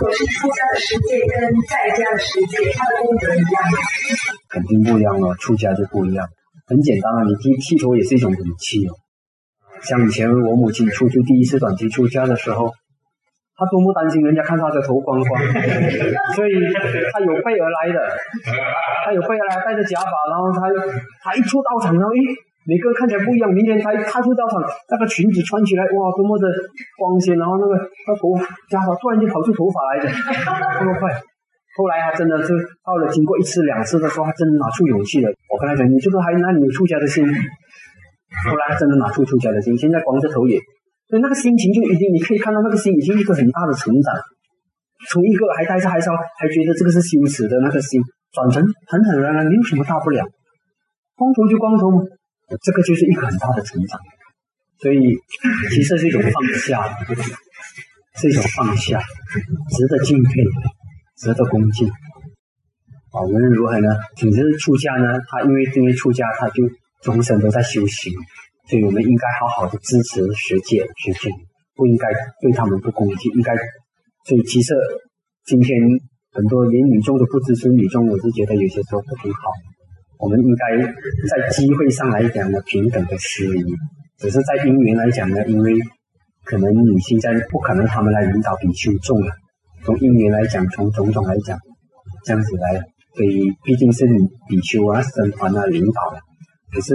果是出家的世界跟在家的世界，它的功德一样吗？肯定不一样了，出家就不一样。很简单啊，你剃剃头也是一种武器哦。像以前我母亲出去第一次短期出家的时候，她多么担心人家看她的头光光，所以她有备而来的，她有备而来带着假发，然后她她一出道场，然后诶。每个看起来不一样。明天他他出道场，那个裙子穿起来，哇，多么的光鲜！然后那个他头家伙突然就跑出头发来的，这么快。后来他真的是到了经过一次两次的时候，他真的拿出勇气了。我跟他讲，你这个还哪里有出家的心？后来他真的拿出出家的心。现在光着头也，所以那个心情就已经，你可以看到那个心已经一个很大的成长，从一个还带着还烧，还觉得这个是羞耻的那个心，转成很坦然然，没有什么大不了，光头就光头嘛。这个就是一个很大的成长，所以其实是一种放下，是一种放下，值得敬佩，值得恭敬。啊，无论如何呢，总之出家呢，他因为因为出家，他就终身都在修行，所以我们应该好好的支持学界学界，不应该对他们不恭敬，应该。所以其实今天很多连女众都不支持女众，我是觉得有些时候不挺好。我们应该在机会上来讲呢，平等的施礼，只是在姻缘来讲呢，因为可能女性在不可能他们来引导比丘众了。从姻缘来讲，从种种来讲，这样子来，所以毕竟是女比丘啊、僧团啊领导了。可是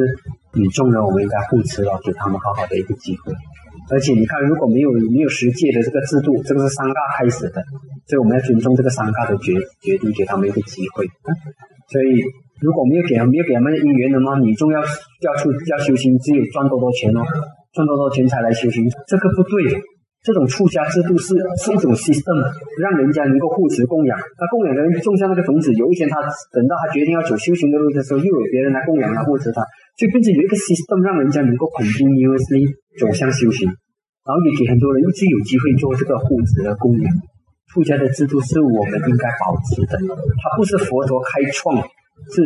女众呢，我们应该护持了，给他们好好的一个机会。而且你看，如果没有没有十戒的这个制度，这个是三大开始的，所以我们要尊重这个三大的决决定，给他们一个机会。所以。如果没有给没有给他们姻缘的话，你重要要出要修行，只有赚多多钱哦，赚多多钱才来修行，这个不对。这种出家制度是是一种 system，让人家能够护持供养。那供养的人种下那个种子，有一天他等到他决定要走修行的路的时候，又有别人来供养他护持他，就变成有一个 system，让人家能够肯定 usly 走向修行，然后也给很多人一直有机会做这个护持的供养。出家的制度是我们应该保持的，它不是佛陀开创。是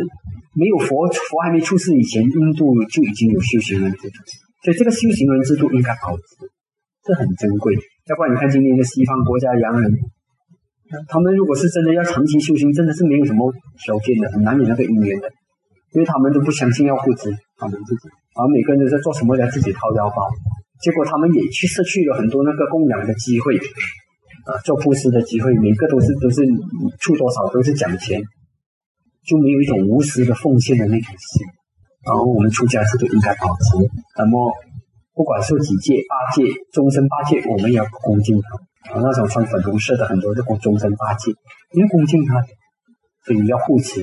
没有佛佛还没出世以前，印度就已经有修行人制度，所以这个修行人制度应该保持，这很珍贵。要不然你看今天的西方国家洋人，他们如果是真的要长期修行，真的是没有什么条件的，很难有那个因缘的，因为他们都不相信要护持他们自己，而每个人都在做什么要自己掏腰包，结果他们也去失去了很多那个供养的机会，啊，做布施的机会，每个都是都是出多少都是讲钱。就没有一种无私的奉献的那种心，然后我们出家制度应该保持。那么，不管受几戒、八戒、终身八戒，我们也要恭敬他。啊，那种穿粉红色的很多这种终身八戒，要恭敬他，所以要护持。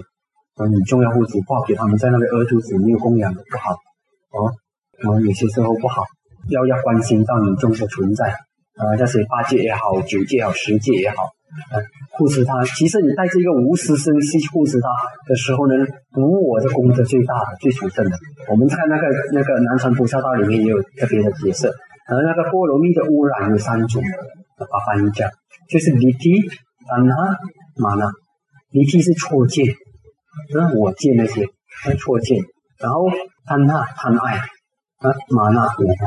啊，你重要护持，不好给他们在那边饿肚子，没有供养的不好。哦，然后有些时候不好，要要关心到你众的存在。啊，那些八戒也好，九戒也好，十戒也好。啊，护持他，其实你带着一个无私心去护持他的时候呢，无我的功德最大的、最殊胜的。我们在那个那个南传菩萨道里面也有特别的解释，而那个波罗蜜的污染有三种，把翻译讲，就是离体、贪哈、玛那。离体是错见，那我见那些，那错见，然后贪哈贪爱，啊玛那我爱。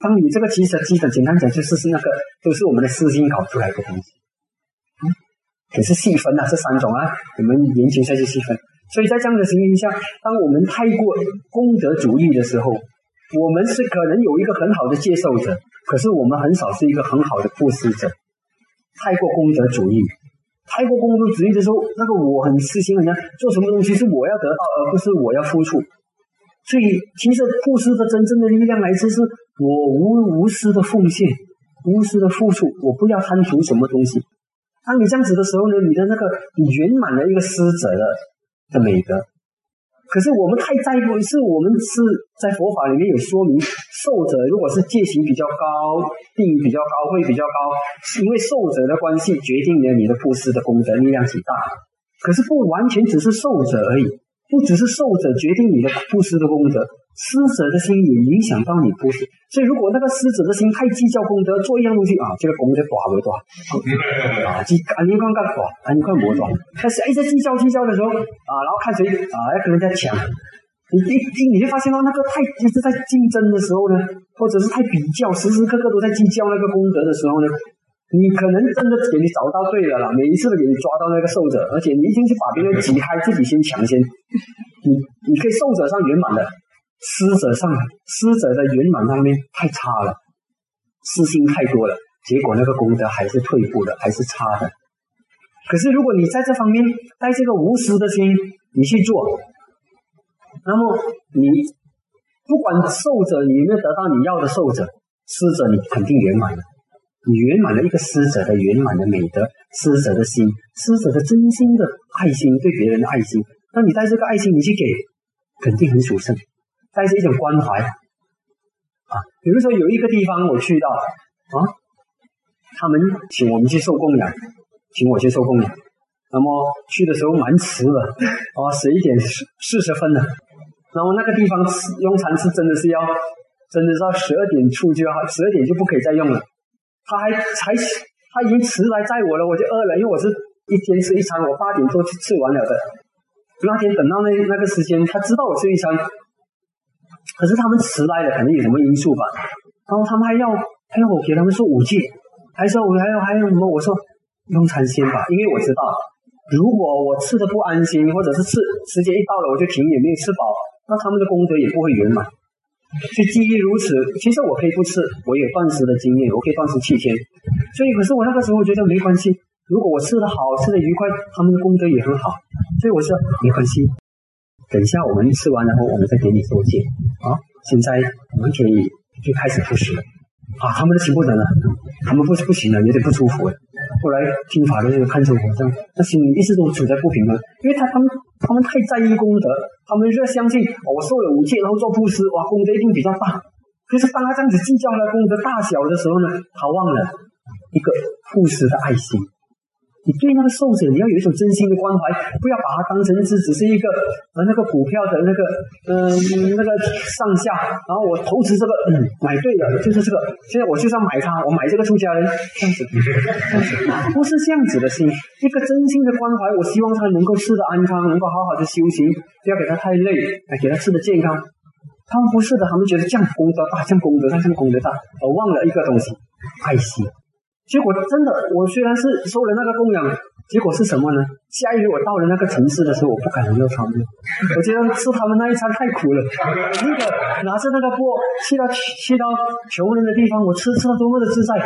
当你这个其实基本简单讲就是是那个都是我们的私心搞出来的东西。可是细分啊，这三种啊，我们研究下去细分。所以在这样的情形下，当我们太过功德主义的时候，我们是可能有一个很好的接受者，可是我们很少是一个很好的布施者。太过功德主义，太过功德主义的时候，那个我很私心，人家做什么东西是我要得到，而不是我要付出。所以，其实布施的真正的力量来自是我无无私的奉献，无私的付出，我不要贪图什么东西。当你这样子的时候呢，你的那个你圆满了一个施者的的美德。可是我们太在乎，是我们是在佛法里面有说明，受者如果是戒行比较高，定比较高，会比较高，是因为受者的关系决定了你的布施的功德力量极大。可是不完全只是受者而已。不只是受者决定你的布施的功德，施舍的心也影响到你布施。所以，如果那个施舍的心太计较功德，做一样东西啊，这个功德寡不多 啊？计啊，你看干多啊？你看多少？但是一直计较计较的时候啊，然后看谁啊要跟人家抢，你一你就发现到那个太一直在竞争的时候呢，或者是太比较，时时刻刻都在计较那个功德的时候呢，你可能真的给你找到对了啦，每一次都给你抓到那个受者，而且你一定是把别人挤开，自己先抢先。你你可以受者上圆满的，施者上施者的圆满上面太差了，私心太多了，结果那个功德还是退步的，还是差的。可是如果你在这方面带这个无私的心，你去做，那么你不管受者你有没有得到你要的受者，施者你肯定圆满了。你圆满了一个施者的圆满的美德，施者的心，施者的真心的爱心，对别人的爱心。那你带这个爱心，你去给，肯定很殊胜，带着一种关怀啊。比如说有一个地方我去到啊，他们请我们去受供养，请我去受供养。那么去的时候蛮迟的啊，十一点四十分了。然后那个地方用餐是真的是要，真的是要十二点出就要，十二点就不可以再用了。他还才他已经迟来载我了，我就饿了，因为我是一天吃一餐，我八点多就吃完了的。那天等到那那个时间，他知道我吃一餐，可是他们迟来了，肯定有什么因素吧。然后他们还要还要我给他们说五戒，还说我还要还有什么？我说用餐先吧，因为我知道，如果我吃的不安心，或者是吃时间一到了我就停，也没有吃饱，那他们的功德也不会圆满。就基于如此，其实我可以不吃，我有断食的经验，我可以断食七天。所以，可是我那个时候觉得没关系。如果我吃的好，吃的愉快，他们的功德也很好。所以我说没关系。等一下我们吃完，然后我们再给你收戒啊。现在我们可以就开始布施了。啊，他们的情不能了，他们不是不行了，有点不舒服了。后来听法的那个看着我这样，那心里一直都处在不平衡，因为他他们他们太在意功德，他们就相信我受了五戒，然后做布施，哇，功德一定比较大。可是当他这样子计较了功德大小的时候呢，他忘了一个布施的爱心。你对那个受者，你要有一种真心的关怀，不要把它当成是只是一个呃那个股票的那个嗯那个上下，然后我投资这个嗯买对了就是这个，现在我就是要买它，我买这个出家人这样子，不是这样子的心，一个真心的关怀，我希望他能够吃的安康，能够好好的修行，不要给他太累，来给他吃的健康。他们不是的，他们觉得这样功德大，这样功德大，这样功德大，而忘了一个东西，爱心。结果真的，我虽然是收了那个供养，结果是什么呢？下一回我到了那个城市的时候，我不敢用他们，我觉得吃他们那一餐太苦了。那个拿着那个钵去到去到穷人的地方，我吃吃了多么的自在。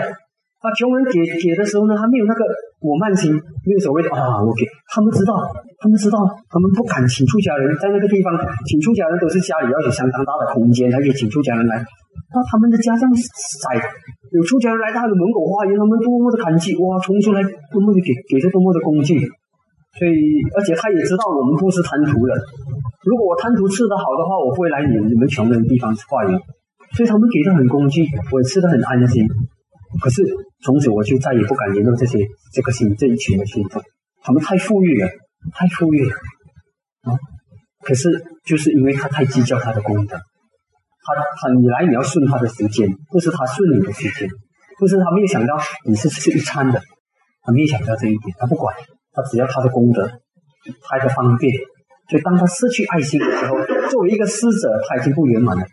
啊，穷人给给的时候呢，他没有那个我慢心，没有所谓的啊，我给他们知道，他们知道，他们不敢请出家人，在那个地方请出家人都是家里要有相当大的空间才可以请出家人来。那他们的家这样窄。有出家人来他的门口花园，他们多么的感激哇！冲出来多么的给给他多么的恭敬，所以而且他也知道我们不是贪图的。如果我贪图吃的好的话，我会来你你们穷人的地方化缘。所以他们给的很恭敬，我也吃的很安心。可是从此我就再也不敢联络这些这个心这一群的信众，他们太富裕了，太富裕了啊！可是就是因为他太计较他的功德。他他你来你要顺他的时间，不是他顺你的时间，不是他没有想到你是吃一餐的，他没有想到这一点，他不管，他只要他的功德，他的方便。所以当他失去爱心的时候，作为一个师者，他已经不圆满了。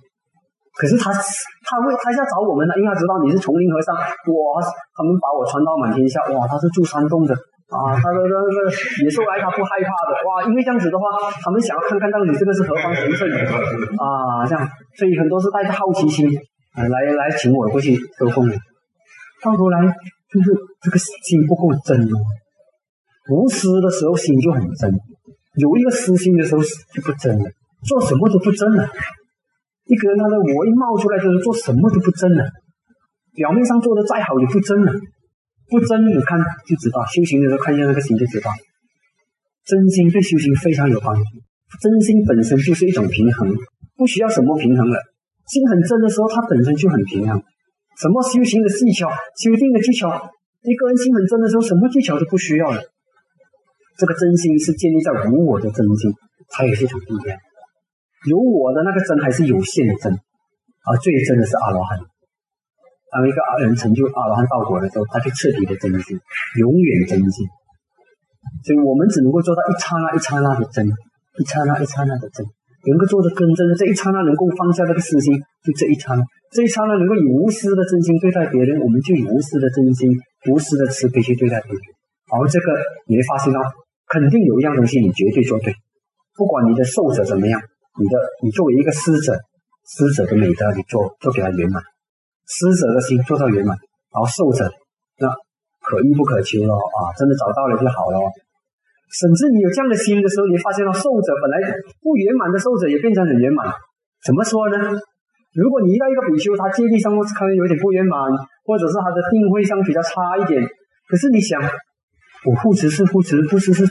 可是他他为他要找我们呢，因为他知道你是丛林和尚，哇，他们把我传到满天下，哇，他是住山洞的。啊，他说：“这这野兽来，他不害怕的。哇，因为这样子的话，他们想要看看到你这个是何方神圣啊，这样，所以很多是带着好奇心啊来来请我过去收供的。到头来就是这个心不够真哦，无私的时候心就很真，有一个私心的时候就不真了，做什么都不真了。一个人他的我一冒出来就是做什么都不真了，表面上做的再好也不真了。”不真，你看就知道。修行的时候看见那个心就知道，真心对修行非常有帮助。真心本身就是一种平衡，不需要什么平衡了。心很真的时候，它本身就很平衡。什么修行的技巧、修定的技巧，一个人心很真的时候，什么技巧都不需要了。这个真心是建立在无我的真心，它也是一种力量。有我的那个真还是有限的真，而最真的是阿罗汉。当一个阿人成就阿罗汉道果的时候，他就彻底的真心，永远真心。所以我们只能够做到一刹那一刹那的真，一刹那一刹那的真，能够做的更真的这一刹那能够放下那个私心，就这一刹那，这一刹那能够以无私的真心对待别人，我们就以无私的真心无私的慈悲去对待别人。而这个你会发现到，肯定有一样东西你绝对做对，不管你的受者怎么样，你的你作为一个施者，施者的美德你做做给他圆满，施者的心做到圆满，然后受者那可遇不可求了啊，真的找到了就好了。甚至你有这样的心的时候，你发现了受者本来不圆满的受者也变成很圆满。怎么说呢？如果你遇到一个比丘，他戒律上可能有点不圆满，或者是他的定慧上比较差一点，可是你想，我护持是护持，不只是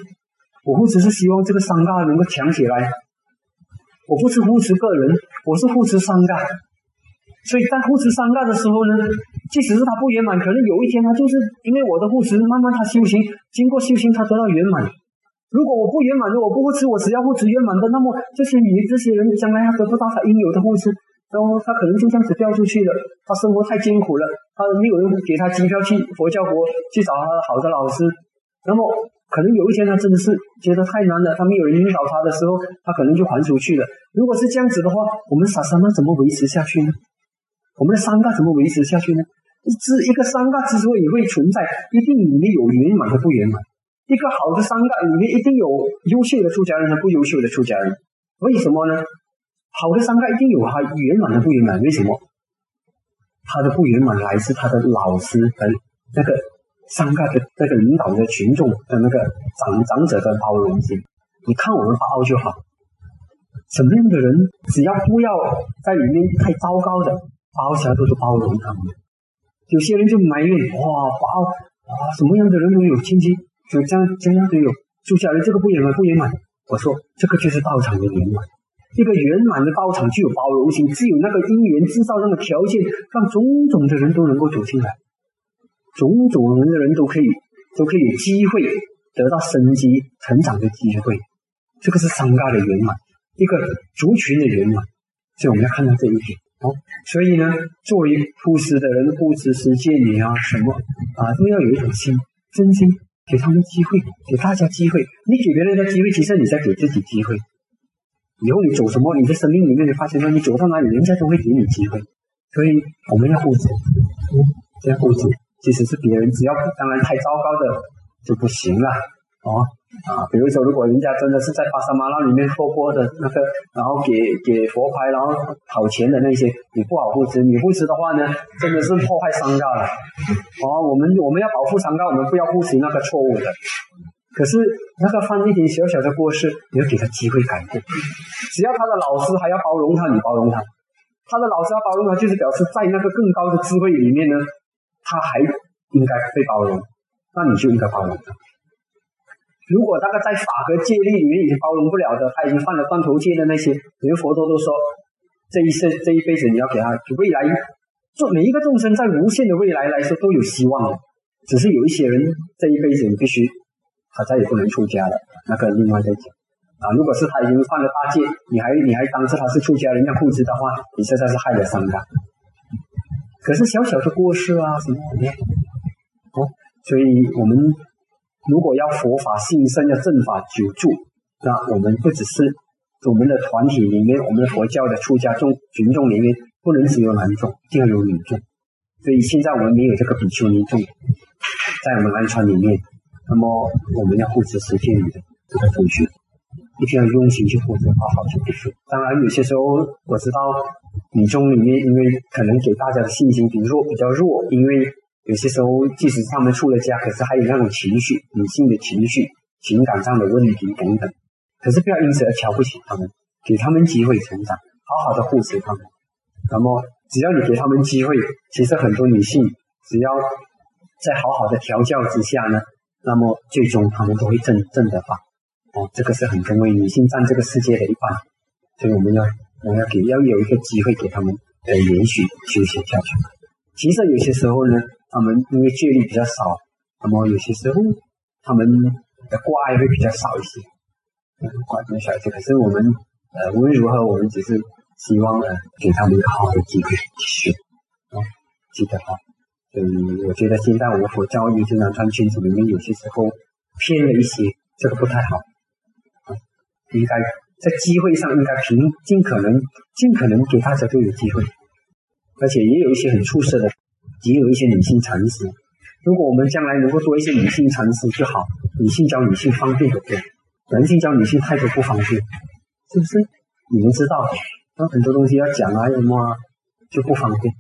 我护持是希望这个三嘎能够强起来。我不是护持个人，我是护持三嘎。所以在护持三嘎的时候呢，即使是他不圆满，可能有一天他就是因为我的护持，慢慢他修行，经过修行他得到圆满。如果我不圆满的，我不护持，我只要护持圆满的，那么这些你这些人将来他得不到他应有的护持，然后他可能就这样子掉出去了。他生活太艰苦了，他没有人给他机票去佛教国去找他好的老师，那么可能有一天他真的是觉得太难了，他没有人引导他的时候，他可能就还出去了。如果是这样子的话，我们傻三那怎么维持下去呢？我们的三大怎么维持下去呢？之一个三大之所以会存在，一定里面有圆满和不圆满。一个好的商盖里面一定有优秀的出家人和不优秀的出家人，为什么呢？好的商盖一定有他圆满的不圆满，为什么？他的不圆满来自他的老师和那个商盖的那个领导的群众的那个长长者的包容心。你看我们包就好，什么样的人只要不要在里面太糟糕的包起来都是包容他们。有些人就埋怨哇包啊什么样的人都有亲戚。就这样，这样都有出家人，这个不圆满，不圆满。我说，这个就是道场的圆满。一个圆满的道场具有包容性，只有那个因缘制造那个条件，让种种的人都能够走进来，种种人的人都可以，都可以有机会得到生机成长的机会。这个是三大的圆满，一个族群的圆满。所以我们要看到这一点哦。所以呢，作为布施的人，布施世界你啊，什么啊，都要有一种心，真心。给他们机会，给大家机会。你给别人的机会，其实你在给自己机会。以后你走什么，你在生命里面，你发现说，你走到哪里，人家都会给你机会。所以我们要护持，这样护持，即使是别人，只要当然太糟糕的就不行了，哦。啊，比如说，如果人家真的是在巴沙马拉里面托钵的那个，然后给给佛牌，然后讨钱的那些，你不好护持。你护持的话呢，真的是破坏商家了。哦，我们我们要保护商家，我们不要护持那个错误的。可是那个犯一点小小的过失，你要给他机会改过。只要他的老师还要包容他，你包容他；他的老师要包容他，就是表示在那个更高的智慧里面呢，他还应该被包容，那你就应该包容他。如果那个在法和戒律里面已经包容不了的，他已经犯了断头戒的那些，连佛陀都说，这一生这一辈子你要给他，未来做每一个众生在无限的未来来说都有希望的，只是有一些人这一辈子你必须他再也不能出家了，那个另外再讲啊。如果是他已经犯了大戒，你还你还当着他是出家人要护持的话，你实在是害了三大。可是小小的过失啊什么的，哦，所以我们。如果要佛法兴盛，要正法久住，那我们不只是我们的团体里面，我们的佛教的出家众群众里面，不能只有男众，一定要有女众。所以现在我们没有这个比丘尼众，在我们南传里面，那么我们要护持十天里的这个同学，一定要用心去护持，好好去护持。当然，有些时候我知道女众里面，因为可能给大家的信心比如说，比较弱，因为。有些时候，即使他们出了家，可是还有那种情绪、女性的情绪、情感上的问题等等。可是不要因此而瞧不起他们，给他们机会成长，好好的护持他们。那么，只要你给他们机会，其实很多女性只要在好好的调教之下呢，那么最终他们都会正正的法。哦，这个是很重要，女性占这个世界的一半，所以我们要我们要给要有一个机会给他们呃连续修行下去。其实有些时候呢。他们因为戒律比较少，那么有些时候他们的挂也会比较少一些，挂比较少一些。可是我们呃无论如何，我们只是希望呃给他们一个好的机会继续啊，记得哈。嗯我觉得现在我们佛教育经常穿圈子里面有些时候偏了一些，这个不太好啊。应该在机会上应该平尽可能尽可能给大家都有机会，而且也有一些很出色的。也有一些女性禅师，如果我们将来能够做一些女性禅师就好，女性教女性方便的多，男性教女性太多不方便，是不是？你们知道有，很多东西要讲啊，什么啊就不方便。